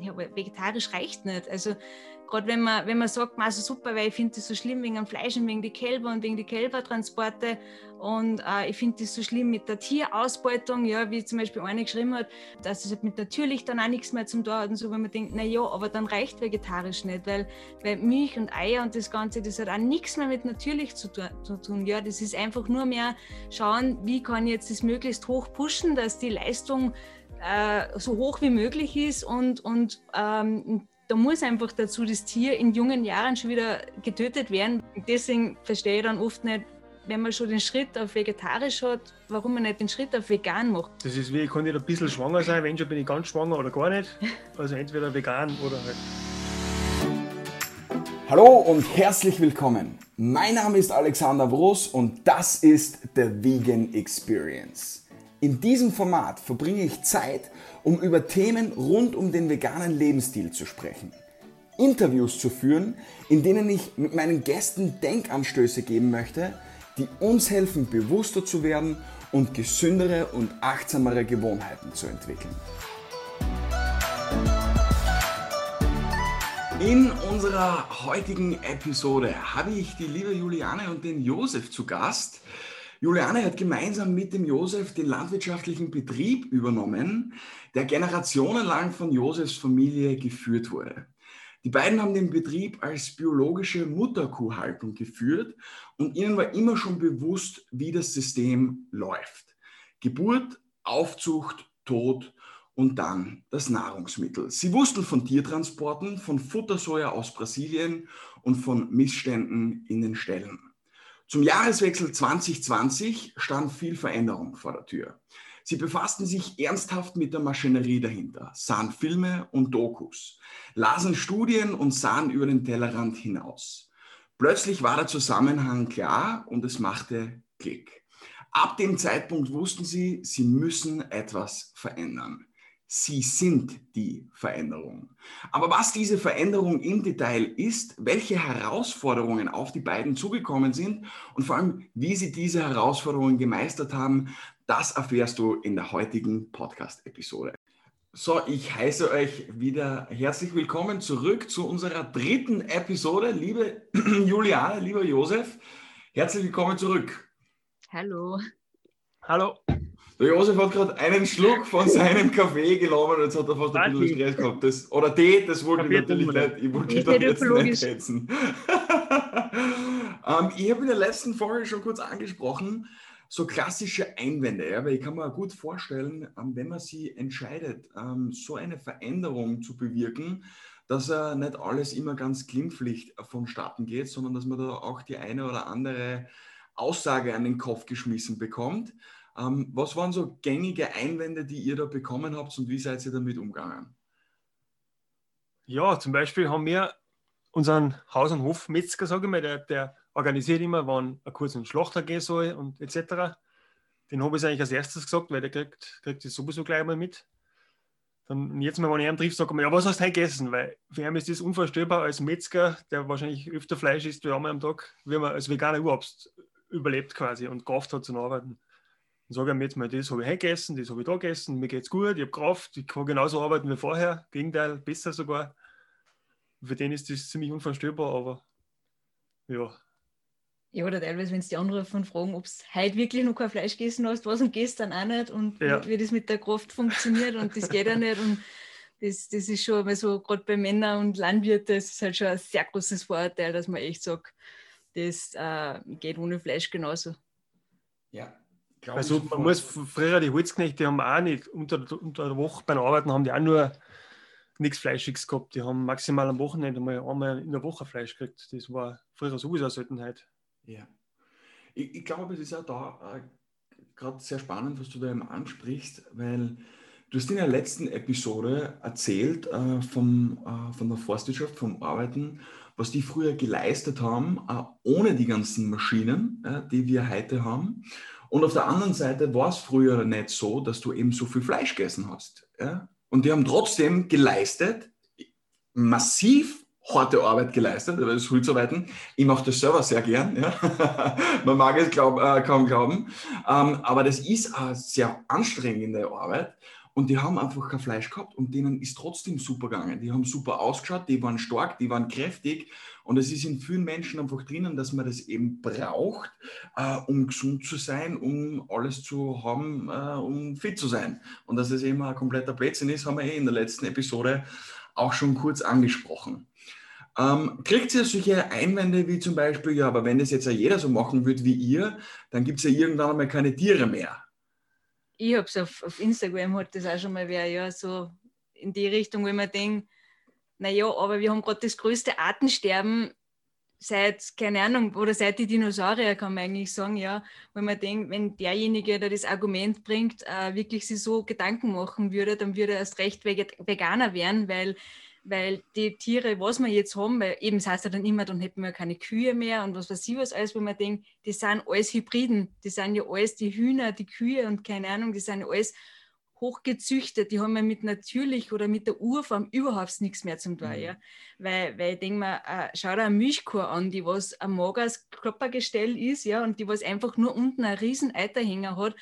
ja, vegetarisch reicht nicht. Also gerade wenn man, wenn man sagt, also super, weil ich finde das so schlimm wegen dem Fleisch und wegen die Kälber und wegen die Kälbertransporte und äh, ich finde das so schlimm mit der Tierausbeutung, ja, wie zum Beispiel eine geschrieben hat, dass es halt mit natürlich dann auch nichts mehr zum tun hat und so, wenn man denkt, na ja, aber dann reicht vegetarisch nicht, weil, weil Milch und Eier und das Ganze, das hat auch nichts mehr mit natürlich zu, zu tun, ja, das ist einfach nur mehr schauen, wie kann ich jetzt das möglichst hoch pushen, dass die Leistung äh, so hoch wie möglich ist und, und ähm, da muss einfach dazu das Tier in jungen Jahren schon wieder getötet werden. Deswegen verstehe ich dann oft nicht, wenn man schon den Schritt auf vegetarisch hat, warum man nicht den Schritt auf vegan macht. Das ist wie, ich kann nicht ein bisschen schwanger sein, wenn schon bin ich ganz schwanger oder gar nicht. Also entweder vegan oder halt. Hallo und herzlich willkommen. Mein Name ist Alexander Broß und das ist The Vegan Experience. In diesem Format verbringe ich Zeit, um über Themen rund um den veganen Lebensstil zu sprechen. Interviews zu führen, in denen ich mit meinen Gästen Denkanstöße geben möchte, die uns helfen, bewusster zu werden und gesündere und achtsamere Gewohnheiten zu entwickeln. In unserer heutigen Episode habe ich die liebe Juliane und den Josef zu Gast. Juliane hat gemeinsam mit dem Josef den landwirtschaftlichen Betrieb übernommen, der generationenlang von Josefs Familie geführt wurde. Die beiden haben den Betrieb als biologische Mutterkuhhaltung geführt und ihnen war immer schon bewusst, wie das System läuft. Geburt, Aufzucht, Tod und dann das Nahrungsmittel. Sie wussten von Tiertransporten, von Futtersoja aus Brasilien und von Missständen in den Ställen. Zum Jahreswechsel 2020 stand viel Veränderung vor der Tür. Sie befassten sich ernsthaft mit der Maschinerie dahinter, sahen Filme und Dokus, lasen Studien und sahen über den Tellerrand hinaus. Plötzlich war der Zusammenhang klar und es machte Klick. Ab dem Zeitpunkt wussten sie, sie müssen etwas verändern. Sie sind die Veränderung. Aber was diese Veränderung im Detail ist, welche Herausforderungen auf die beiden zugekommen sind und vor allem, wie sie diese Herausforderungen gemeistert haben, das erfährst du in der heutigen Podcast-Episode. So, ich heiße euch wieder herzlich willkommen zurück zu unserer dritten Episode. Liebe Juliane, lieber Josef, herzlich willkommen zurück. Hallo. Hallo. Der Josef hat gerade einen Schluck von seinem Kaffee genommen und jetzt hat er fast ein bisschen Stress gehabt. Das, oder Tee, das wollte ich natürlich nicht. Ich wollte ich doch jetzt nicht schätzen. ähm, ich habe in der letzten Folge schon kurz angesprochen, so klassische Einwände, ja, weil ich kann mir gut vorstellen, ähm, wenn man sich entscheidet, ähm, so eine Veränderung zu bewirken, dass er nicht alles immer ganz glimpflich vonstatten geht, sondern dass man da auch die eine oder andere Aussage an den Kopf geschmissen bekommt. Ähm, was waren so gängige Einwände, die ihr da bekommen habt und wie seid ihr damit umgegangen? Ja, zum Beispiel haben wir unseren Haus- und Hofmetzger, sage ich mal, der, der organisiert immer, wann ein kurzer Schlachter gehen soll und etc. Den habe ich eigentlich als erstes gesagt, weil der kriegt, kriegt das sowieso gleich mal mit. Dann jetzt mal, wenn ich ihn trifft, sage ich mir, ja, was hast du heute gegessen? Weil für ihn ist das unvorstellbar als Metzger, der wahrscheinlich öfter Fleisch isst wie einmal am Tag, wie man als Veganer überhaupt überlebt quasi und Kraft hat zu arbeiten. Dann sage ich mir jetzt mal, das habe ich heute gegessen, das habe ich da gegessen, mir geht es gut, ich habe Kraft, ich kann genauso arbeiten wie vorher, Gegenteil, besser sogar. Für den ist das ziemlich unvorstellbar, aber ja. Ja, oder teilweise, wenn sie die anrufen und fragen, ob es heute wirklich noch kein Fleisch gegessen hast, was und gestern auch nicht und ja. wie, wie, das mit der Kraft funktioniert und das geht ja nicht. Und das, das ist schon, weil so gerade bei Männern und Landwirten, das ist halt schon ein sehr großes Vorurteil, dass man echt sagt, das äh, geht ohne Fleisch genauso. Ja, also man muss früher die Holzknechte, haben auch nicht unter, unter der Woche beim Arbeiten haben die auch nur nichts Fleischiges gehabt. Die haben maximal am Wochenende mal einmal in der Woche Fleisch gekriegt. Das war früher sowieso eine Seltenheit. Ja. Ich, ich glaube, es ist auch da äh, gerade sehr spannend, was du da eben ansprichst, weil du hast in der letzten Episode erzählt äh, vom, äh, von der Forstwirtschaft, vom Arbeiten, was die früher geleistet haben, äh, ohne die ganzen Maschinen, äh, die wir heute haben. Und auf der anderen Seite war es früher nicht so, dass du eben so viel Fleisch gegessen hast. Ja? Und die haben trotzdem geleistet, massiv harte Arbeit geleistet, das Frühzuarbeiten. Ich mache das selber sehr gern. Ja? Man mag es glaub, äh, kaum glauben. Ähm, aber das ist eine sehr anstrengende Arbeit. Und die haben einfach kein Fleisch gehabt und denen ist trotzdem super gegangen. Die haben super ausgeschaut, die waren stark, die waren kräftig. Und es ist in vielen Menschen einfach drinnen, dass man das eben braucht, äh, um gesund zu sein, um alles zu haben, äh, um fit zu sein. Und dass es eben ein kompletter Blödsinn ist, haben wir eh in der letzten Episode auch schon kurz angesprochen. Ähm, kriegt ihr solche Einwände wie zum Beispiel, ja, aber wenn das jetzt ja jeder so machen würde wie ihr, dann gibt es ja irgendwann einmal keine Tiere mehr ich habe es auf, auf Instagram, hat das auch schon mal wer, ja, so in die Richtung, wo ich mir denke, naja, aber wir haben gerade das größte Artensterben seit, keine Ahnung, oder seit die Dinosaurier, kann man eigentlich sagen, ja, wo man denkt, wenn derjenige, der das Argument bringt, äh, wirklich sich so Gedanken machen würde, dann würde er erst recht Veganer werden, weil weil die Tiere, was wir jetzt haben, weil eben das heißt ja dann immer, dann hätten wir keine Kühe mehr und was weiß ich was alles, wo man denkt, die sind alles Hybriden, die sind ja alles die Hühner, die Kühe und keine Ahnung, die sind ja alles hochgezüchtet, die haben ja mit natürlich oder mit der Urform überhaupt nichts mehr zum tun, mhm. ja. Weil, weil ich denke mir, äh, schau dir eine Milchkuh an, die was ein mageres Körpergestell ist, ja, und die was einfach nur unten einen riesen Eiterhänger hat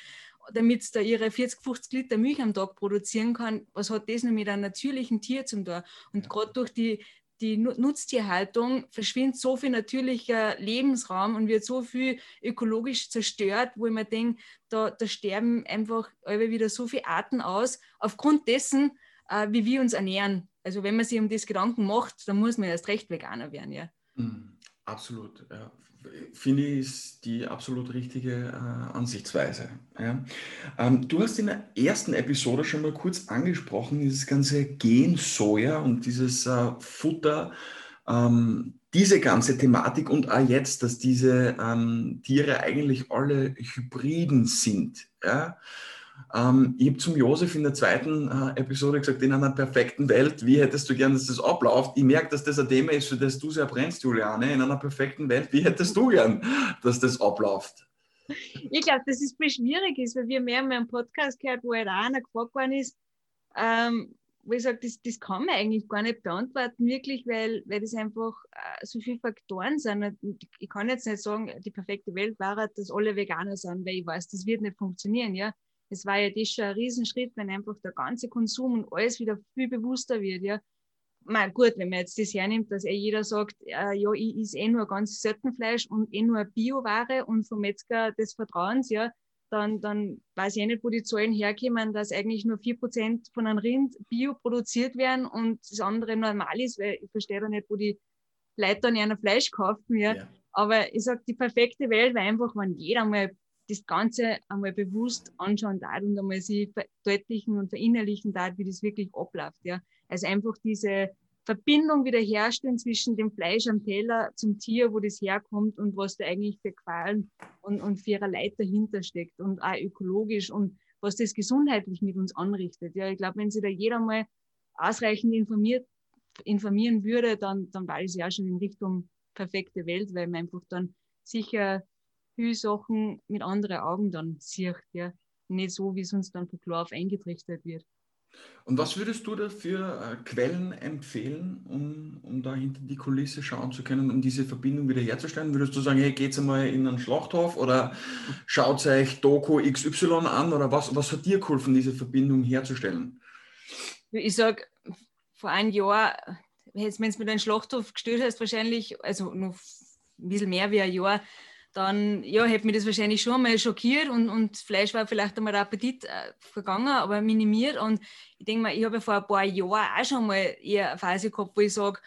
damit es da ihre 40, 50 Liter Milch am Tag produzieren kann, was hat das noch mit einem natürlichen Tier zum tun? Und ja. gerade durch die, die Nutztierhaltung verschwindet so viel natürlicher Lebensraum und wird so viel ökologisch zerstört, wo ich mir denke, da, da sterben einfach wieder so viele Arten aus, aufgrund dessen, äh, wie wir uns ernähren. Also wenn man sich um das Gedanken macht, dann muss man erst recht Veganer werden, ja. Mhm, absolut, ja finde ich, ist die absolut richtige äh, Ansichtsweise. Ja. Ähm, du hast in der ersten Episode schon mal kurz angesprochen, dieses ganze Gen-Soja und dieses äh, Futter, ähm, diese ganze Thematik und auch jetzt, dass diese ähm, Tiere eigentlich alle Hybriden sind. Ja. Ähm, ich habe zum Josef in der zweiten äh, Episode gesagt, in einer perfekten Welt, wie hättest du gern, dass das abläuft? Ich merke, dass das ein Thema ist, für das du sehr brennst, Juliane. In einer perfekten Welt, wie hättest du gern, dass das abläuft? Ich glaube, dass es viel schwierig ist, weil wir mehr und mehr einen Podcast gehört, wo halt auch einer gefragt worden ist, ähm, wo ich sage, das, das kann man eigentlich gar nicht beantworten, wirklich, weil, weil das einfach äh, so viele Faktoren sind. Ich kann jetzt nicht sagen, die perfekte Welt wäre, dass alle Veganer sind, weil ich weiß, das wird nicht funktionieren. Ja? Es war ja das schon ein Riesenschritt, wenn einfach der ganze Konsum und alles wieder viel bewusster wird, ja. Mal gut, wenn man jetzt das hernimmt, dass eh jeder sagt, äh, ja, ich esse eh nur ganz selten Fleisch und eh nur Bioware und vom Metzger des Vertrauens, ja, dann, dann weiß ich eh nicht, wo die Zahlen herkommen, dass eigentlich nur 4% von einem Rind bio produziert werden und das andere normal ist, weil ich verstehe da nicht, wo die Leute dann einer Fleisch kaufen. Ja. ja. Aber ich sage, die perfekte Welt wäre einfach, wenn jeder mal das Ganze einmal bewusst anschauen darf und einmal sich verdeutlichen und verinnerlichen darf, wie das wirklich abläuft. Ja. Also einfach diese Verbindung wieder herstellen zwischen dem Fleisch am Teller zum Tier, wo das herkommt und was da eigentlich für Qualen und, und für ihre Leid dahinter steckt und auch ökologisch und was das gesundheitlich mit uns anrichtet. Ja, ich glaube, wenn sich da jeder mal ausreichend informiert, informieren würde, dann, dann war es ja schon in Richtung perfekte Welt, weil man einfach dann sicher viele Sachen mit anderen Augen dann sieht, ja. Nicht so, wie es uns dann von klar auf eingetrichtert wird. Und was würdest du da für äh, Quellen empfehlen, um, um da hinter die Kulisse schauen zu können, um diese Verbindung wieder herzustellen? Würdest du sagen, hey, geht's einmal in einen Schlachthof oder schaut euch Doku XY an oder was, was hat dir geholfen, diese Verbindung herzustellen? Ich sage, vor einem Jahr, wenn du mit einem Schlachthof gestört hast, wahrscheinlich, also noch ein bisschen mehr wie ein Jahr, dann ja, hätte mich das wahrscheinlich schon mal schockiert und, und Fleisch war vielleicht einmal der Appetit äh, vergangen, aber minimiert. Und ich denke mal, ich habe ja vor ein paar Jahren auch schon mal eher eine Phase gehabt, wo ich sage,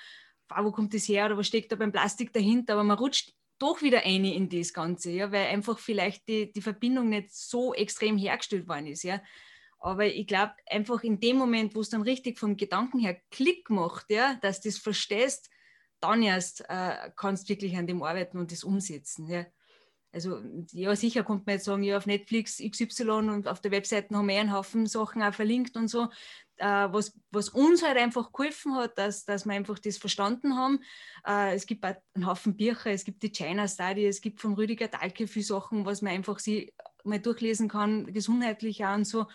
wo kommt das her oder was steckt da beim Plastik dahinter? Aber man rutscht doch wieder ein in das Ganze, ja, weil einfach vielleicht die, die Verbindung nicht so extrem hergestellt worden ist. Ja. Aber ich glaube, einfach in dem Moment, wo es dann richtig vom Gedanken her Klick macht, ja, dass du das verstehst, dann erst äh, kannst du wirklich an dem arbeiten und das umsetzen. Ja. Also ja, sicher kommt man jetzt sagen, ja, auf Netflix XY und auf der Webseite haben wir einen Haufen Sachen auch verlinkt und so. Äh, was, was uns halt einfach geholfen hat, dass, dass wir einfach das verstanden haben. Äh, es gibt einen Haufen Bücher, es gibt die China Study, es gibt von Rüdiger Dahlke viele Sachen, was man einfach sie mal durchlesen kann, gesundheitlich auch und so.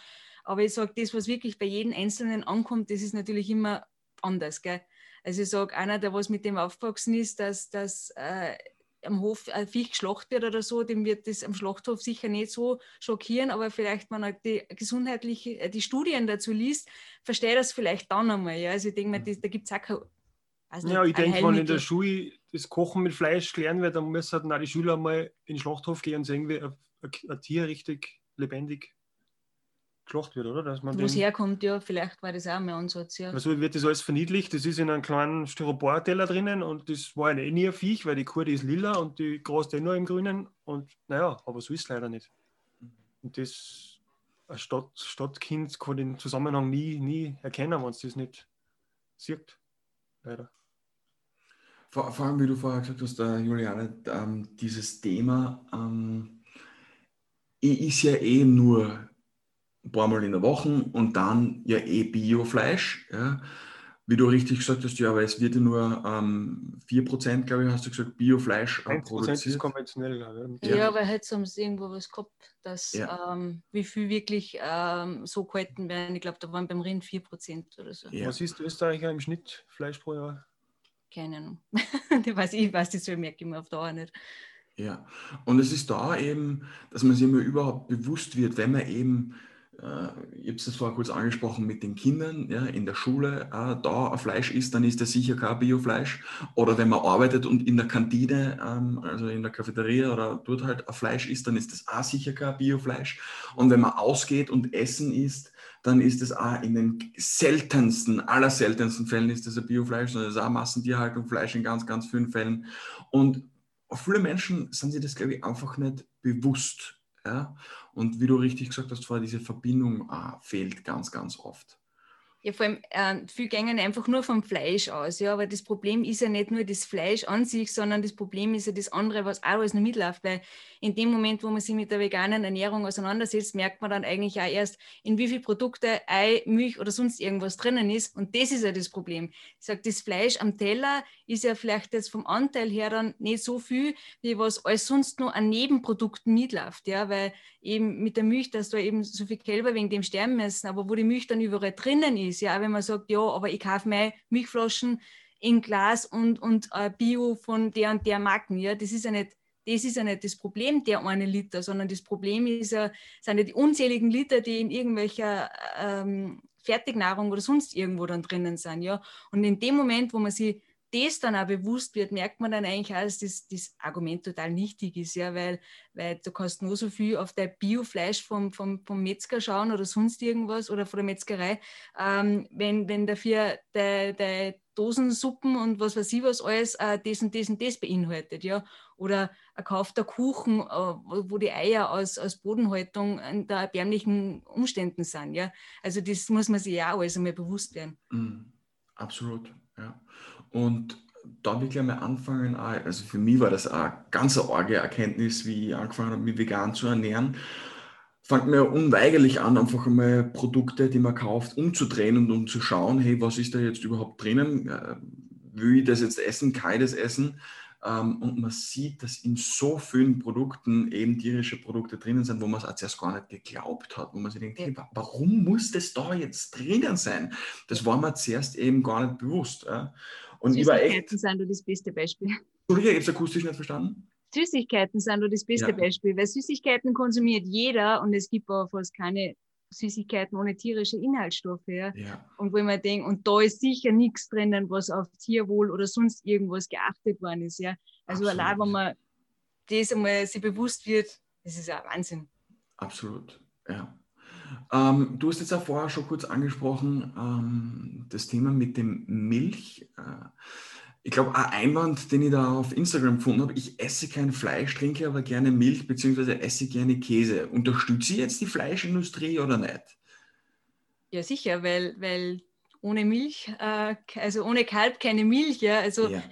Aber ich sage, das, was wirklich bei jedem Einzelnen ankommt, das ist natürlich immer anders. Gell? Also ich sage, einer, der was mit dem aufgewachsen ist, dass, dass äh, am Hof ein Viech geschlacht wird oder so, dem wird das am Schlachthof sicher nicht so schockieren, aber vielleicht, wenn er die gesundheitliche, äh, die Studien dazu liest, versteht das vielleicht dann einmal. Ja? Also ich denke mal, das, da gibt es auch kein, also ja, ich denke, wenn in der Schule das Kochen mit Fleisch gelernt wird, dann müssen halt auch die Schüler mal in den Schlachthof gehen und sehen, wie ein, ein Tier richtig lebendig geschlacht wird, oder? Dass man Wo es herkommt, ja, vielleicht war das auch mein Ansatz, ja. Also wird das alles verniedlicht, das ist in einem kleinen Styroporteller drinnen und das war ja eh nie ein Viech, weil die Kuh, die ist lila und die grast eh nur im Grünen und naja, aber so ist es leider nicht. Und das, ein Stadt, Stadtkind kann den Zusammenhang nie, nie erkennen, wenn es das nicht sieht, leider. Vor, vor, allem, wie du vorher gesagt hast, äh, Juliane, ähm, dieses Thema ähm, ist ja eh nur ein paar Mal in der Woche und dann ja eh Biofleisch. Ja. Wie du richtig gesagt hast, ja, aber es wird ja nur ähm, 4%, glaube ich, hast du gesagt, Biofleisch äh, produziert. ist konventionell, glaube ich. Ja, ja weil heute haben sie irgendwo was gehabt, dass ja. ähm, wie viel wirklich ähm, so gehalten werden. Ich glaube, da waren beim Rind 4% oder so. Ja. Was ist Österreicher im Schnitt Fleisch pro Jahr? Keine Ahnung. ich weiß, ich weiß das so merke ich mir auf Dauer nicht. Ja, und es ist da eben, dass man sich immer überhaupt bewusst wird, wenn man eben äh, ich habe es vorher kurz angesprochen mit den Kindern ja, in der Schule, äh, da ein Fleisch isst, dann ist das sicher kein Biofleisch. Oder wenn man arbeitet und in der Kantine, ähm, also in der Cafeteria oder dort halt ein Fleisch isst, dann ist das auch sicher kein Biofleisch. Und wenn man ausgeht und Essen isst, dann ist es auch in den seltensten, aller seltensten Fällen ist das ein Biofleisch, sondern es ist auch Massentierhaltung, Fleisch in ganz, ganz vielen Fällen. Und viele Menschen sind sich das, glaube ich, einfach nicht bewusst. Ja? Und wie du richtig gesagt hast, vorher, diese Verbindung ah, fehlt ganz, ganz oft. Ja, vor allem, äh, viele gehen einfach nur vom Fleisch aus, ja, aber das Problem ist ja nicht nur das Fleisch an sich, sondern das Problem ist ja das andere, was auch alles noch mitläuft, weil in dem Moment, wo man sich mit der veganen Ernährung auseinandersetzt, merkt man dann eigentlich auch erst, in wie viele Produkte Ei, Milch oder sonst irgendwas drinnen ist. Und das ist ja das Problem. Ich sage, das Fleisch am Teller ist ja vielleicht jetzt vom Anteil her dann nicht so viel, wie was alles sonst nur an Nebenprodukten mitläuft, ja, weil eben mit der Milch, dass da eben so viel Kälber wegen dem sterben müssen, aber wo die Milch dann überall drinnen ist, ja, wenn man sagt, ja, aber ich kaufe meine Milchflaschen in Glas und, und äh, Bio von der und der Marken, ja, das ist ja nicht das ist ja nicht das Problem, der eine Liter, sondern das Problem ist ja, sind ja die unzähligen Liter, die in irgendwelcher ähm, Fertignahrung oder sonst irgendwo dann drinnen sind. Ja? Und in dem Moment, wo man sich das dann auch bewusst wird, merkt man dann eigentlich auch, dass das, das Argument total nichtig ist, ja, weil, weil du kannst nur so viel auf dein Biofleisch vom, vom, vom Metzger schauen oder sonst irgendwas oder von der Metzgerei, ähm, wenn, wenn dafür deine Dosensuppen und was weiß ich was alles äh, das und das und das beinhaltet, ja. Oder ein kaufter Kuchen, äh, wo die Eier aus, aus Bodenhaltung in der erbärmlichen Umständen sind, ja. Also das muss man sich ja auch alles einmal bewusst werden. Mm, absolut, ja. Und da will ich gleich mal anfangen, also für mich war das eine ganz arge Erkenntnis, wie ich angefangen habe, mich vegan zu ernähren. Fängt mir unweigerlich an, einfach einmal Produkte, die man kauft, umzudrehen und um zu schauen, hey, was ist da jetzt überhaupt drinnen? Äh, will ich das jetzt essen, kann ich das essen? Ähm, und man sieht, dass in so vielen Produkten eben tierische Produkte drinnen sind, wo man es zuerst gar nicht geglaubt hat, wo man sich denkt, hey, warum muss das da jetzt drinnen sein? Das war mir zuerst eben gar nicht bewusst. Und Süßigkeiten sind da das beste Beispiel. Entschuldige, ich habe es akustisch nicht verstanden. Süßigkeiten sind da das beste ja. Beispiel, weil Süßigkeiten konsumiert jeder und es gibt aber fast keine Süßigkeiten ohne tierische Inhaltsstoffe. Ja? ja. Und wo ich mir denke, und da ist sicher nichts drinnen, was auf Tierwohl oder sonst irgendwas geachtet worden ist. Ja? Also Absolut. allein, wenn man das einmal sich bewusst wird, das ist ja Wahnsinn. Absolut, ja. Ähm, du hast jetzt auch vorher schon kurz angesprochen, ähm, das Thema mit dem Milch. Äh, ich glaube, ein Einwand, den ich da auf Instagram gefunden habe, ich esse kein Fleisch, trinke aber gerne Milch bzw. esse gerne Käse. Unterstütze ich jetzt die Fleischindustrie oder nicht? Ja, sicher, weil, weil ohne Milch, äh, also ohne Kalb keine Milch. Ja? Also ja.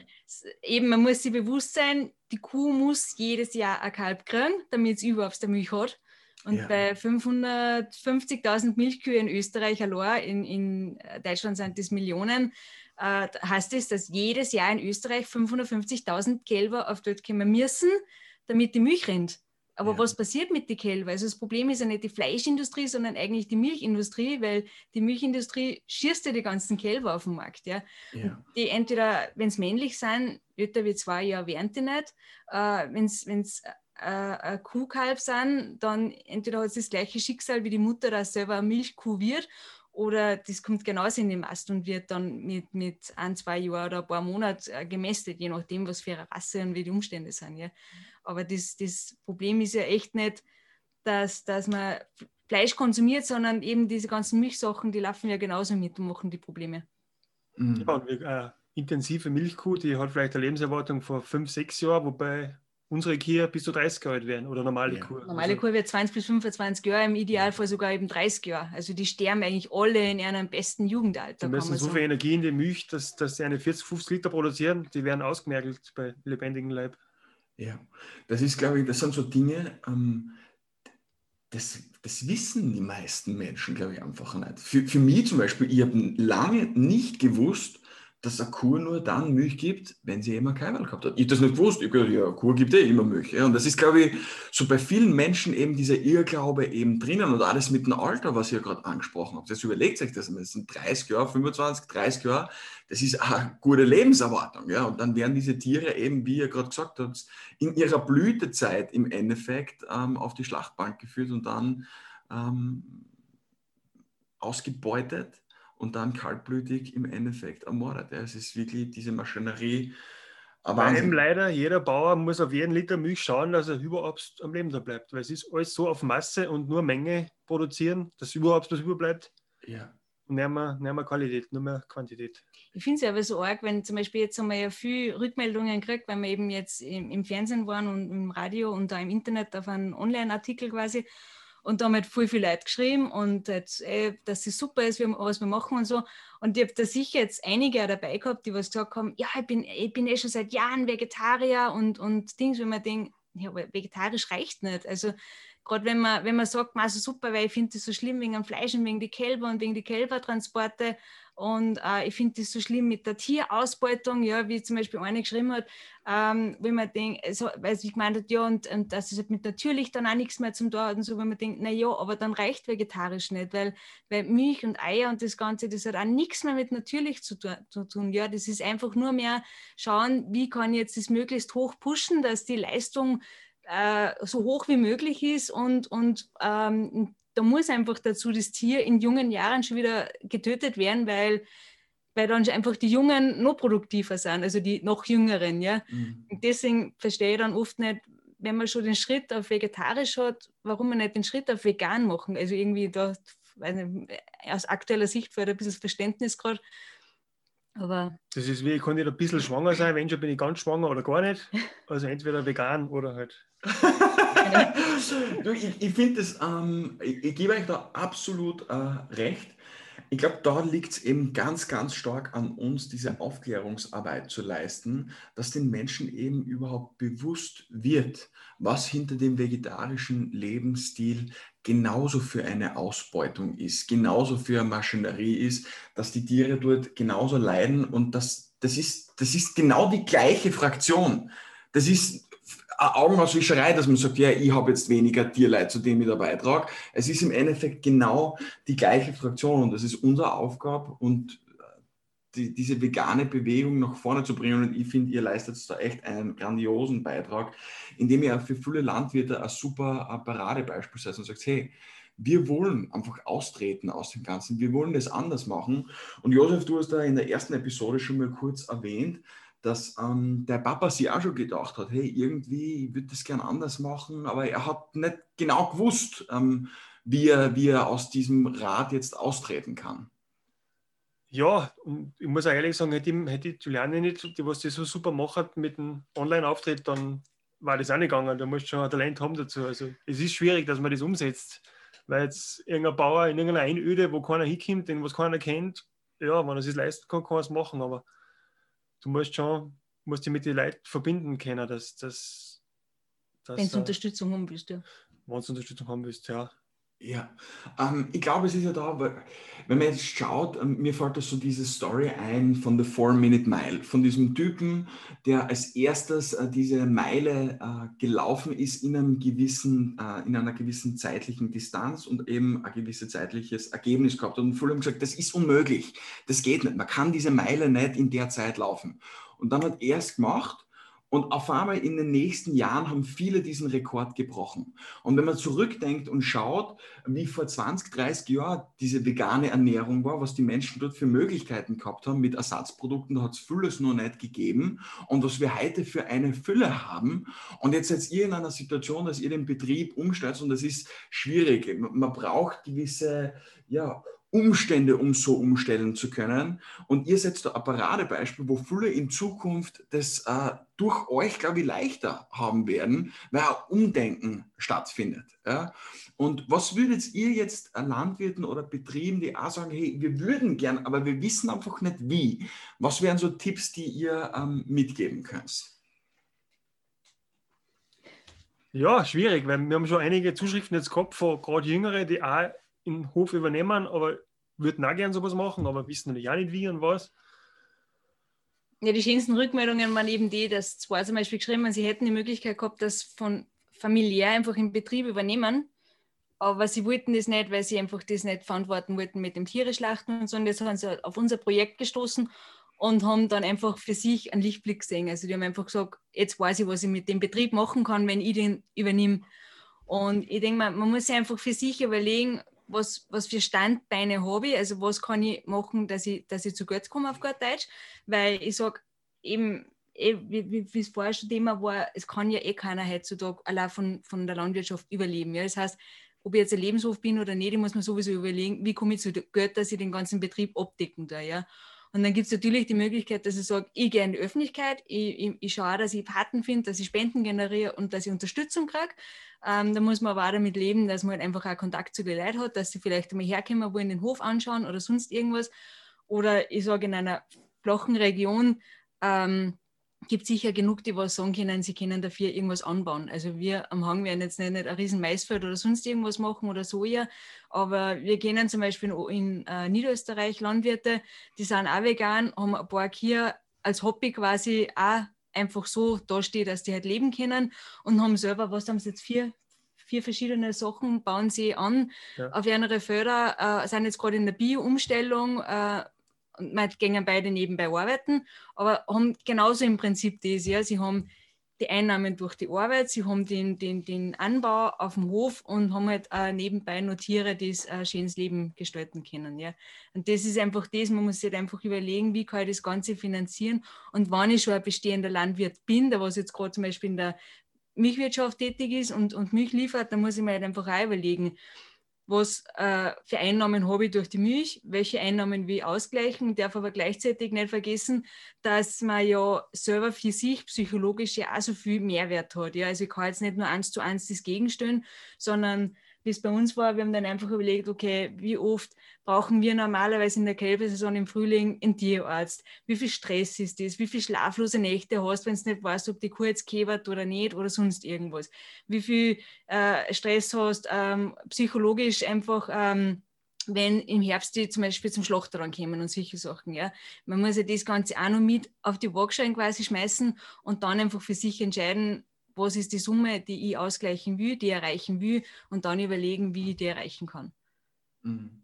eben, man muss sich bewusst sein, die Kuh muss jedes Jahr ein Kalb kriegen, damit sie überhaupt der Milch hat. Und ja. bei 550.000 Milchkühe in Österreich allein, in, in Deutschland sind das Millionen, äh, heißt es, dass jedes Jahr in Österreich 550.000 Kälber auf dort kommen müssen, damit die Milch rennt. Aber Ja. was passiert mit den Kälbern? Also das Problem ist ja nicht die Fleischindustrie, sondern eigentlich die Milchindustrie, weil die Milchindustrie schießt ja die ganzen Kälber auf den Markt. Ja? Ja. Die entweder, wenn es männlich sind, älter wie zwei Jahre werden die nicht. Äh, wenn es äh, ein Kuhkalb sind, dann entweder hat es das gleiche Schicksal wie die Mutter, dass selber eine Milchkuh wird, oder das kommt genauso in den Mast und wird dann mit, mit ein, zwei Jahren oder ein paar Monaten äh, gemästet, je nachdem, was für eine Rasse und wie die Umstände sind. Ja. Aber das, das Problem ist ja echt nicht, dass, dass man Fleisch konsumiert, sondern eben diese ganzen Milchsachen, die laufen ja genauso mit und machen die Probleme. Mhm. Ja, und wir, äh, intensive Milchkuh, die hat vielleicht eine Lebenserwartung von 5, 6 Jahren, wobei unsere Kühe bis zu 30 Jahre alt werden oder normale Ja. Kuh. Normale Also, Kuh wird 20 bis 25 Jahre, im Idealfall sogar eben 30 Jahre. Also die sterben eigentlich alle in ihrem besten Jugendalter. die müssen so sagen. viel Energie in die Milch, dass, dass sie eine 40, 50 Liter produzieren, die werden ausgemergelt bei lebendigem Leib. Ja, das ist, glaube ich, das sind so Dinge, ähm, das, das wissen die meisten Menschen, glaube ich, einfach nicht. Für, für mich zum Beispiel, ich habe lange nicht gewusst, dass eine Kuh nur dann Milch gibt, wenn sie immer Keimerl gehabt hat. Ich habe das nicht gewusst. Ich habe gedacht, ja, Kuh gibt eh immer Milch. Und das ist, glaube ich, so bei vielen Menschen eben dieser Irrglaube eben drinnen und alles mit dem Alter, was ihr gerade angesprochen habt. Jetzt überlegt euch das einmal. Das sind 30 Jahre, 25, 30 Jahre. Das ist eine gute Lebenserwartung. Ja? Und dann werden diese Tiere eben, wie ihr gerade gesagt habt, in ihrer Blütezeit im Endeffekt ähm, auf die Schlachtbank geführt und dann ähm, ausgebeutet und dann kaltblütig im Endeffekt ermordet. Ja, es ist wirklich diese Maschinerie. Weil eben Wahnsinn. leider jeder Bauer muss auf jeden Liter Milch schauen, dass er überhaupt am Leben da bleibt. Weil es ist alles so auf Masse und nur Menge produzieren, dass überhaupt was überbleibt. Ja. Und nicht mehr, nicht mehr Qualität, nur mehr Quantität. Ich finde es ja aber so arg, wenn zum Beispiel jetzt haben wir ja viel Rückmeldungen gekriegt, weil wir eben jetzt im, im Fernsehen waren und im Radio und da im Internet auf einen Online-Artikel quasi. Und da haben halt voll viele Leute geschrieben und jetzt, äh, dass es super ist, was wir machen und so. Und ich habe da sicher jetzt einige auch dabei gehabt, die was gesagt haben, ja, ich bin, ich bin eh schon seit Jahren Vegetarier und, und Dings, wenn man denkt, ja, aber vegetarisch reicht nicht. Also gerade wenn man, wenn man sagt, man, also super, weil ich finde das so schlimm wegen dem Fleisch und wegen die Kälber und wegen die Kälbertransporte und äh, ich finde das so schlimm mit der Tierausbeutung, ja, wie zum Beispiel eine geschrieben hat, ähm, wenn man denkt, also, weil sie gemeint hat, ja, und, und das ist halt mit natürlich dann auch nichts mehr zum hat und so, wenn man denkt, na ja, aber dann reicht vegetarisch nicht, weil, weil Milch und Eier und das Ganze, das hat auch nichts mehr mit natürlich zu, zu tun. Ja, das ist einfach nur mehr schauen, wie kann ich jetzt das möglichst hoch pushen, dass die Leistung äh, so hoch wie möglich ist und, und ähm, da muss einfach dazu das Tier in jungen Jahren schon wieder getötet werden, weil, weil dann einfach die Jungen noch produktiver sind, also die noch Jüngeren. Ja? Mhm. Und deswegen verstehe ich dann oft nicht, wenn man schon den Schritt auf vegetarisch hat, warum man nicht den Schritt auf vegan machen. Also irgendwie da, nicht, aus aktueller Sicht fehlt ein bisschen das Verständnis gerade. Aber Das ist wie, ich kann nicht ein bisschen schwanger sein, wenn schon bin ich ganz schwanger oder gar nicht. Also entweder vegan oder halt. du, ich ich finde das, ähm, ich, ich gebe euch da absolut äh, recht. Ich glaube, da liegt es eben ganz, ganz stark an uns, diese Aufklärungsarbeit zu leisten, dass den Menschen eben überhaupt bewusst wird, was hinter dem vegetarischen Lebensstil genauso für eine Ausbeutung ist, genauso für eine Maschinerie ist, dass die Tiere dort genauso leiden und das, das, ist, das ist genau die gleiche Fraktion. Das ist eine Augenauswischerei, dass man sagt, ja, ich habe jetzt weniger Tierleid, zu dem ich da beitrage. Es ist im Endeffekt genau die gleiche Fraktion und das ist unsere Aufgabe und die, diese vegane Bewegung nach vorne zu bringen. Und ich finde, ihr leistet da echt einen grandiosen Beitrag, indem ihr für viele Landwirte ein super äh, Paradebeispiel seid und sagt, hey, wir wollen einfach austreten aus dem Ganzen. Wir wollen das anders machen. Und Josef, du hast da in der ersten Episode schon mal kurz erwähnt, dass ähm, der Papa sich auch schon gedacht hat, hey, irgendwie, würde das gern anders machen, aber er hat nicht genau gewusst, ähm, wie, er, wie er aus diesem Rat jetzt austreten kann. Ja, und ich muss auch ehrlich sagen, hätte ich, hätte ich Juliane nicht, die was die so super macht mit dem Online-Auftritt, dann war das auch nicht gegangen. Da musst du schon ein Talent haben dazu. Also es ist schwierig, dass man das umsetzt. Weil jetzt irgendein Bauer in irgendeiner Einöde, wo keiner hinkommt, den was keiner kennt, ja, wenn er es leisten kann, kann er es machen. Aber du musst schon, musst dich mit den Leuten verbinden können, dass, dass wenn du Unterstützung haben willst, ja. wenn du Unterstützung haben willst, ja. Ja, ähm, ich glaube, es ist ja da, wenn man jetzt schaut, ähm, mir fällt das so diese Story ein von The Four-Minute-Mile, von diesem Typen, der als erstes äh, diese Meile äh, gelaufen ist in, einem gewissen, äh, in einer gewissen zeitlichen Distanz und eben ein gewisses zeitliches Ergebnis gehabt hat. Und haben gesagt, das ist unmöglich, das geht nicht, man kann diese Meile nicht in der Zeit laufen. Und dann hat er es gemacht und auf einmal in den nächsten Jahren haben viele diesen Rekord gebrochen. Und wenn man zurückdenkt und schaut, wie vor 20, 30 Jahren diese vegane Ernährung war, was die Menschen dort für Möglichkeiten gehabt haben mit Ersatzprodukten, da hat es vieles noch nicht gegeben. Und was wir heute für eine Fülle haben. Und jetzt seid ihr in einer Situation, dass ihr den Betrieb umstellt und das ist schwierig. Man braucht gewisse ja, Umstände, um so umstellen zu können. Und ihr setzt da ein Paradebeispiel, wo viele in Zukunft das äh, durch euch, glaube ich, leichter haben werden, weil ein Umdenken stattfindet. Ja? Und was würdet ihr jetzt Landwirten oder Betrieben, die auch sagen, hey, wir würden gern, aber wir wissen einfach nicht wie. Was wären so Tipps, die ihr ähm, mitgeben könnt? Ja, schwierig, weil wir haben schon einige Zuschriften jetzt gehabt von gerade Jüngere, die auch im Hof übernehmen, aber würden auch gerne sowas machen, aber wissen natürlich auch nicht wie und was. Ja, die schönsten Rückmeldungen waren eben die, dass zwei zum Beispiel geschrieben haben, sie hätten die Möglichkeit gehabt, das von familiär einfach im Betrieb übernehmen, aber sie wollten das nicht, weil sie einfach das nicht verantworten wollten mit dem Tiere schlachten und so. Und jetzt haben sie auf unser Projekt gestoßen und haben dann einfach für sich einen Lichtblick gesehen. Also die haben einfach gesagt, jetzt weiß ich, was ich mit dem Betrieb machen kann, wenn ich den übernehme. Und ich denke mal, man muss sich einfach für sich überlegen, was, was für Standbeine habe ich, also was kann ich machen, dass ich, dass ich zu Geld komme auf gut Deutsch, weil ich sage eben, eh, wie es vorher schon Thema war, es kann ja eh keiner heutzutage allein von, von der Landwirtschaft überleben. Ja? Das heißt, ob ich jetzt ein Lebenshof bin oder nicht, ich muss mir sowieso überlegen, wie komme ich zu Geld, dass ich den ganzen Betrieb abdecken da, ja. Und dann gibt es natürlich die Möglichkeit, dass ich sage, ich gehe in die Öffentlichkeit, ich, ich, ich schaue, dass ich Paten finde, dass ich Spenden generiere und dass ich Unterstützung kriege. Ähm, da muss man aber auch damit leben, dass man halt einfach auch Kontakt zu den Leuten hat, dass sie vielleicht einmal herkommen, wollen den Hof anschauen oder sonst irgendwas. Oder ich sage, in einer flachen Region ähm, gibt sicher genug, die was sagen können, sie können dafür irgendwas anbauen. Also wir am Hang werden jetzt nicht, nicht ein riesen Maisfeld oder sonst irgendwas machen oder Soja, aber wir kennen zum Beispiel in, in äh, Niederösterreich Landwirte, die sind auch vegan, haben ein paar Kühe als Hobby quasi auch einfach so dasteht, dass die halt leben können und haben selber, was haben sie jetzt, vier, vier verschiedene Sachen bauen sie an ja. auf ihre Förder, äh, sind jetzt gerade in der Bio-Umstellung, äh, und wir gehen beide nebenbei arbeiten, aber haben genauso im Prinzip das, ja. Sie haben die Einnahmen durch die Arbeit, sie haben den, den, den Anbau auf dem Hof und haben halt äh, nebenbei noch Tiere, die ein äh, schönes Leben gestalten können. Ja. Und das ist einfach das, man muss sich halt einfach überlegen, wie kann ich das Ganze finanzieren und wann ich schon ein bestehender Landwirt bin, der was jetzt gerade zum Beispiel in der Milchwirtschaft tätig ist und, und Milch liefert, dann muss ich mir halt einfach auch überlegen, was äh, für Einnahmen habe ich durch die Milch, welche Einnahmen will ich ausgleichen, darf aber gleichzeitig nicht vergessen, dass man ja selber für sich psychologisch ja auch so viel Mehrwert hat. Ja? Also ich kann jetzt nicht nur eins zu eins das gegenstellen, sondern wie es bei uns war, wir haben dann einfach überlegt, okay, wie oft brauchen wir normalerweise in der Kälbersaison im Frühling einen Tierarzt? Wie viel Stress ist das? Wie viel schlaflose Nächte hast, wenn du nicht weißt, ob die Kuh jetzt käbert oder nicht oder sonst irgendwas? Wie viel äh, Stress hast, ähm, psychologisch einfach, ähm, wenn im Herbst die zum Beispiel zum Schlachter rankommen und solche Sachen. Ja. Man muss ja das Ganze auch noch mit auf die Waagschalen quasi schmeißen und dann einfach für sich entscheiden, was ist die Summe, die ich ausgleichen will, die erreichen will und dann überlegen, wie ich die erreichen kann. Mhm.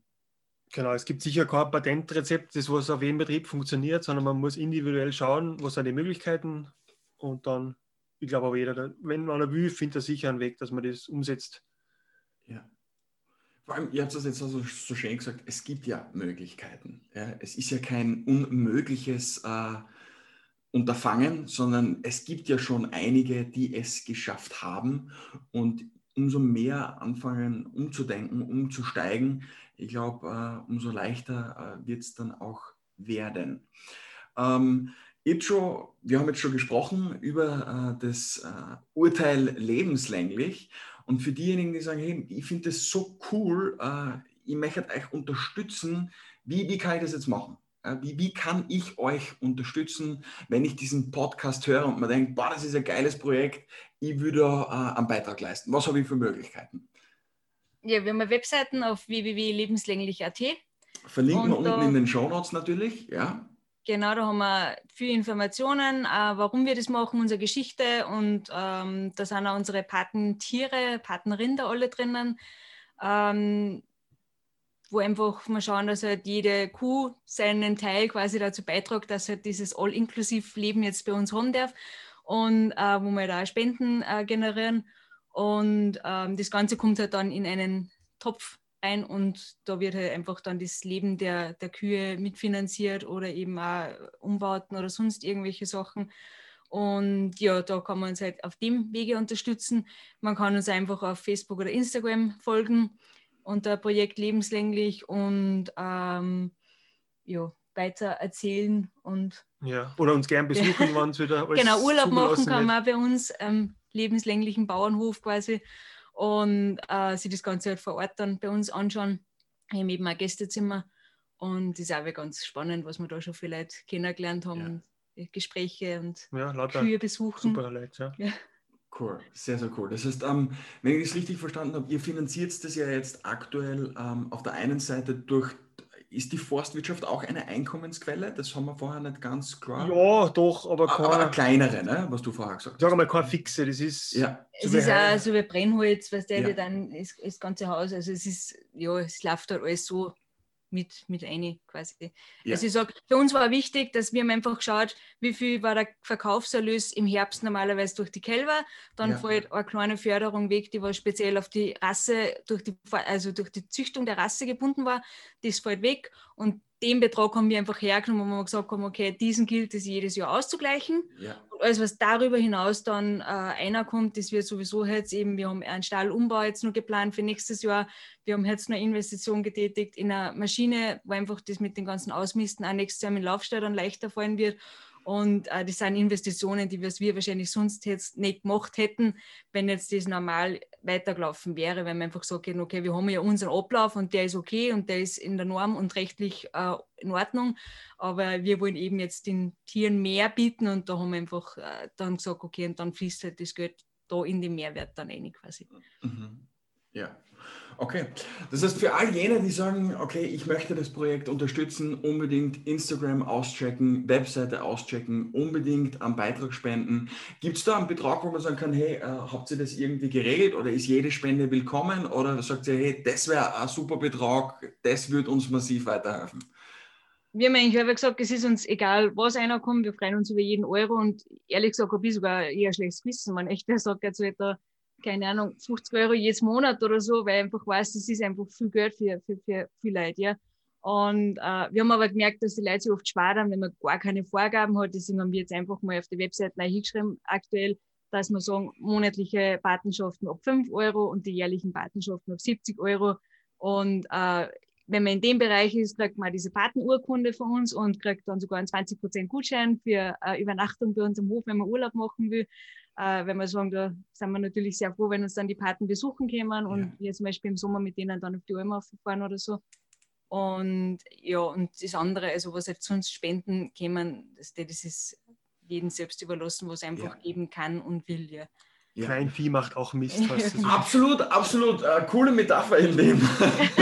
Genau, es gibt sicher kein Patentrezept, das was auf jedem Betrieb funktioniert, sondern man muss individuell schauen, was sind die Möglichkeiten und dann, ich glaube aber jeder, wenn man er will, findet er sicher einen Weg, dass man das umsetzt. Ja. Vor allem, ihr habt das jetzt also so schön gesagt, es gibt ja Möglichkeiten. Ja? Es ist ja kein unmögliches äh, Unterfangen, sondern es gibt ja schon einige, die es geschafft haben und umso mehr anfangen umzudenken, umzusteigen, ich glaube, äh, umso leichter äh, wird es dann auch werden. Ähm, schon, wir haben jetzt schon gesprochen über äh, das äh, Urteil lebenslänglich und für diejenigen, die sagen, hey, ich finde das so cool, ich möchte euch unterstützen, wie, wie kann ich das jetzt machen? Wie, wie kann ich euch unterstützen, wenn ich diesen Podcast höre und man denkt, boah, das ist ein geiles Projekt, ich würde äh, einen Beitrag leisten. Was habe ich für Möglichkeiten? Ja, wir haben Webseiten auf www.lebenslänglich.at. Verlinken wir unten in den Show Notes natürlich, ja. Genau, da haben wir viele Informationen, äh, warum wir das machen, unsere Geschichte und ähm, da sind auch unsere Patentiere, Patenrinder alle drinnen, ähm, wo einfach wir schauen, dass halt jede Kuh seinen Teil quasi dazu beiträgt, dass halt dieses All-Inklusiv-Leben jetzt bei uns haben darf und äh, wo wir da Spenden äh, generieren und ähm, das Ganze kommt halt dann in einen Topf ein und da wird halt einfach dann das Leben der, der Kühe mitfinanziert oder eben auch Umbauten oder sonst irgendwelche Sachen. Und ja, da kann man uns halt auf dem Wege unterstützen. Man kann uns einfach auf Facebook oder Instagram folgen unter Projekt Lebenslänglich und ähm, ja, weiter erzählen und ja, oder uns gern besuchen, wann es wieder alles Genau, Urlaub machen kann man bei uns ähm, lebenslänglichen Bauernhof quasi und äh, sich das Ganze halt vor Ort dann bei uns anschauen. Wir haben eben ein Gästezimmer und das ist auch ganz spannend, was wir da schon viele Leute kennengelernt haben. Ja. Gespräche und ja, Kühe besuchen. Super Leute, ja. ja. Cool, sehr, sehr cool. Das heißt, ähm, wenn ich es richtig verstanden habe, ihr finanziert das ja jetzt aktuell ähm, auf der einen Seite durch ist die Forstwirtschaft auch eine Einkommensquelle? Das haben wir vorher nicht ganz klar. Ja, doch, aber, keine, aber eine kleinere, ne? was du vorher gesagt hast. Sag mal, keine fixe, das ist. Ja. Es ist auch so wie Brennholz, was der ja. dann ist, das ganze Haus. Also es ist, ja, es läuft halt alles so mit, mit ein quasi. Ja. Also ich sage, für uns war wichtig, dass wir haben einfach geschaut, wie viel war der Verkaufserlös im Herbst normalerweise durch die Kälber. Dann ja. fällt eine kleine Förderung weg, die war speziell auf die Rasse, durch die, also durch die Züchtung der Rasse gebunden war. Das fällt weg und den Betrag haben wir einfach hergenommen, wo wir gesagt haben, okay, diesen gilt es jedes Jahr auszugleichen. Ja. Und alles, was darüber hinaus dann äh, einerkommt, das wird sowieso jetzt eben, wir haben einen Stallumbau jetzt noch geplant für nächstes Jahr. Wir haben jetzt eine Investition getätigt in eine Maschine, wo einfach das mit den ganzen Ausmisten auch nächstes Jahr mit Laufsteuer dann leichter fallen wird. Und äh, das sind Investitionen, die wir wahrscheinlich sonst jetzt nicht gemacht hätten, wenn jetzt das normal weitergelaufen wäre, wenn wir einfach sagen, okay, wir haben ja unseren Ablauf und der ist okay und der ist in der Norm und rechtlich äh, in Ordnung, aber wir wollen eben jetzt den Tieren mehr bieten und da haben wir einfach äh, dann gesagt, okay, und dann fließt halt das Geld da in den Mehrwert dann rein quasi. Mhm. Ja, Okay, das heißt für all jene, die sagen, okay, ich möchte das Projekt unterstützen, unbedingt Instagram auschecken, Webseite auschecken, unbedingt am Beitrag spenden. Gibt es da einen Betrag, wo man sagen kann, hey, äh, habt ihr das irgendwie geregelt oder ist jede Spende willkommen? Oder sagt ihr, hey, das wäre ein super Betrag, das würde uns massiv weiterhelfen? wir haben eigentlich selber gesagt, es ist uns egal, was einer kommt, wir freuen uns über jeden Euro. Und ehrlich gesagt habe ich sogar eher schlechtes Wissen, wenn echt der sagt, jetzt wird da keine Ahnung, 50 Euro jedes Monat oder so, weil ich einfach weiß, das ist einfach viel Geld für, für, für viele Leute. Ja. Und äh, wir haben aber gemerkt, dass die Leute sich oft sparen, wenn man gar keine Vorgaben hat. Deswegen haben wir jetzt einfach mal auf der Website neu hingeschrieben, aktuell, dass wir sagen, monatliche Patenschaften ab 5 Euro und die jährlichen Patenschaften ab 70 Euro. Und äh, wenn man in dem Bereich ist, kriegt man diese Patenurkunde von uns und kriegt dann sogar einen 20% Gutschein für äh, Übernachtung bei uns im Hof, wenn man Urlaub machen will. Äh, wenn wir sagen, da sind wir natürlich sehr froh, wenn uns dann die Paten besuchen kommen und ja. wir zum Beispiel im Sommer mit denen dann auf die Alm fahren oder so. Und ja, und das andere, also was jetzt sonst Spenden kämen, das, das ist jedem selbst überlassen, was er einfach ja. geben kann und will. Ja. Ja. Kleinvieh macht auch Mist. absolut, absolut. Äh, coole Metapher in dem,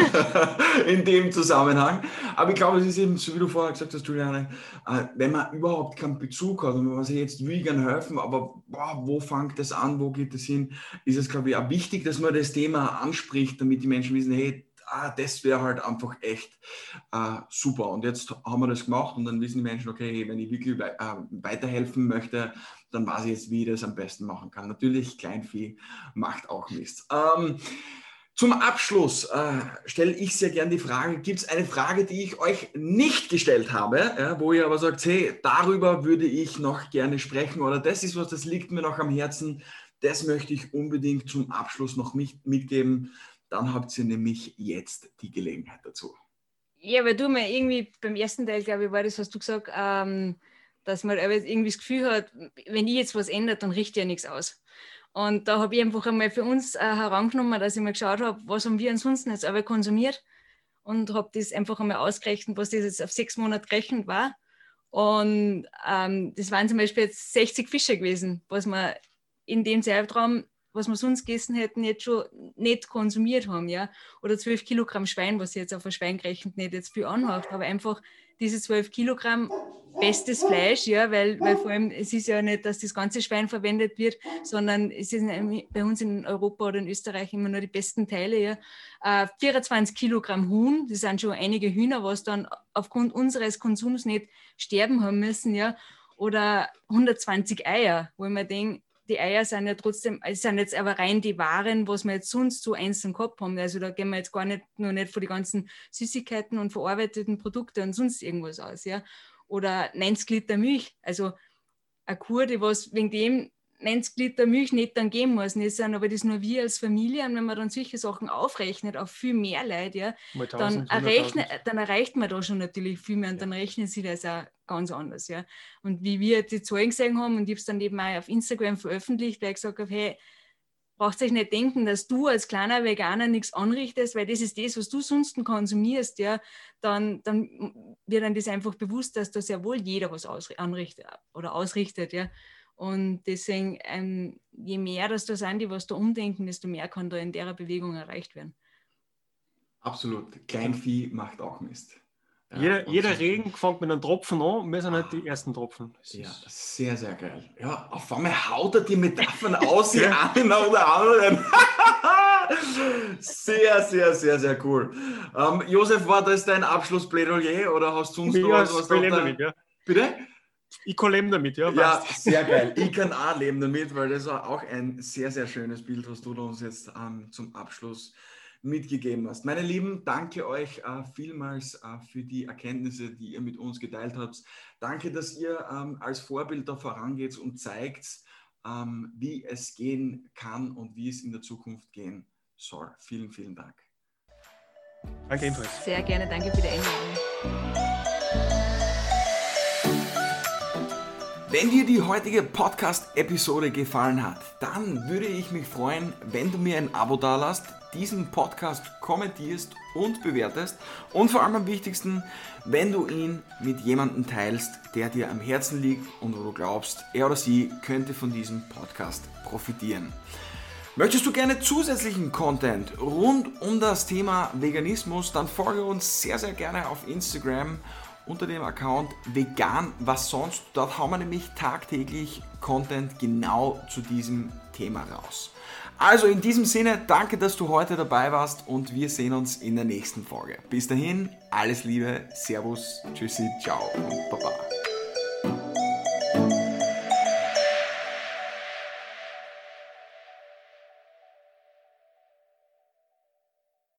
in dem Zusammenhang. Aber ich glaube, es ist eben, so wie du vorher gesagt hast, Juliane, äh, wenn man überhaupt keinen Bezug hat und man sich jetzt will gerne helfen, aber boah, wo fängt das an, wo geht das hin, ist es, glaube ich, auch wichtig, dass man das Thema anspricht, damit die Menschen wissen, hey, ah, das wäre halt einfach echt äh, super. Und jetzt haben wir das gemacht und dann wissen die Menschen, okay, wenn ich wirklich äh, weiterhelfen möchte, dann weiß ich jetzt, wie ich das am besten machen kann. Natürlich, Kleinvieh macht auch Mist. Ähm, zum Abschluss äh, stelle ich sehr gern die Frage, gibt es eine Frage, die ich euch nicht gestellt habe, ja, wo ihr aber sagt, hey, darüber würde ich noch gerne sprechen oder das ist was, das liegt mir noch am Herzen, das möchte ich unbedingt zum Abschluss noch mit, mitgeben. Dann habt ihr nämlich jetzt die Gelegenheit dazu. Ja, weil du mir irgendwie beim ersten Teil, glaube ich, war das, hast du gesagt, ähm, dass man irgendwie das Gefühl hat, wenn ich jetzt was ändert, dann richtet ja nichts aus. Und da habe ich einfach einmal für uns äh, herangenommen, dass ich mal geschaut habe, was haben wir ansonsten jetzt aber konsumiert und habe das einfach einmal ausgerechnet, was das jetzt auf sechs Monate gerechnet war. Und ähm, das waren zum Beispiel jetzt 60 Fische gewesen, was man in dem Zeitraum was wir sonst gegessen hätten, jetzt schon nicht konsumiert haben, ja. Oder 12 Kilogramm Schwein, was jetzt auf ein Schwein gerechnet nicht jetzt viel anhaucht, aber einfach diese 12 Kilogramm bestes Fleisch, ja, weil, weil vor allem es ist ja nicht, dass das ganze Schwein verwendet wird, sondern es ist bei uns in Europa oder in Österreich immer nur die besten Teile, ja. Äh, 24 Kilogramm Huhn, das sind schon einige Hühner, was dann aufgrund unseres Konsums nicht sterben haben müssen, ja. Oder 120 Eier, wo ich mir denke, die Eier sind ja trotzdem, es sind jetzt aber rein die Waren, was wir jetzt sonst so einzeln gehabt haben. Also da gehen wir jetzt gar nicht nur nicht von den ganzen Süßigkeiten und verarbeiteten Produkten und sonst irgendwas aus, ja. Oder 90 Liter Milch. Also eine Kur, die was wegen dem 90 Liter Milch nicht dann geben muss. Nicht sind, aber das nur wir als Familie. Und wenn man dann solche Sachen aufrechnet auf viel mehr Leute, ja, dann, errechnet, dann erreicht man da schon natürlich viel mehr und dann rechnen sie das auch ganz anders. Ja. Und wie wir die Zahlen gesehen haben, und ich habe es dann eben auch auf Instagram veröffentlicht, weil ich gesagt habe, hey, braucht euch nicht denken, dass du als kleiner Veganer nichts anrichtest, weil das ist das, was du sonst konsumierst, ja, dann, dann wird dann das einfach bewusst, dass da sehr wohl jeder was anrichtet oder ausrichtet, ja. Und deswegen, ähm, je mehr das da sind, die was da umdenken, desto mehr kann da in der Bewegung erreicht werden. Absolut. Kleinvieh macht auch Mist. Ja, jeder, jeder Regen fängt mit einem Tropfen an, wir sind halt die ersten Tropfen. Das ja, sehr, sehr geil. Ja, auf einmal haut er die Metaphern aus, die eine nach der anderen. sehr, sehr, sehr, sehr cool. Ähm, Josef, war das dein Abschlussplädoyer oder hast du sonst noch was? damit, ja. Bitte? Ich kann leben damit, ja. Ja, sehr geil. Ich kann auch leben damit, weil das war auch ein sehr, sehr schönes Bild, was du uns jetzt ähm, zum Abschluss mitgegeben hast. Meine Lieben, danke euch äh, vielmals äh, für die Erkenntnisse, die ihr mit uns geteilt habt. Danke, dass ihr ähm, als Vorbild da vorangeht und zeigt, ähm, wie es gehen kann und wie es in der Zukunft gehen soll. Vielen, vielen Dank. Danke ebenfalls. Sehr gerne, danke für die Einladung. Wenn dir die heutige Podcast-Episode gefallen hat, dann würde ich mich freuen, wenn du mir ein Abo dalasst, diesen Podcast kommentierst und bewertest und vor allem am wichtigsten, wenn du ihn mit jemandem teilst, der dir am Herzen liegt und wo du glaubst, er oder sie könnte von diesem Podcast profitieren. Möchtest du gerne zusätzlichen Content rund um das Thema Veganismus, dann folge uns sehr, sehr gerne auf Instagram unter dem Account vegan was sonst. Dort hauen wir nämlich tagtäglich Content genau zu diesem Thema raus. Also in diesem Sinne, danke, dass du heute dabei warst und wir sehen uns in der nächsten Folge. Bis dahin, alles Liebe, Servus, Tschüssi, ciao und Baba.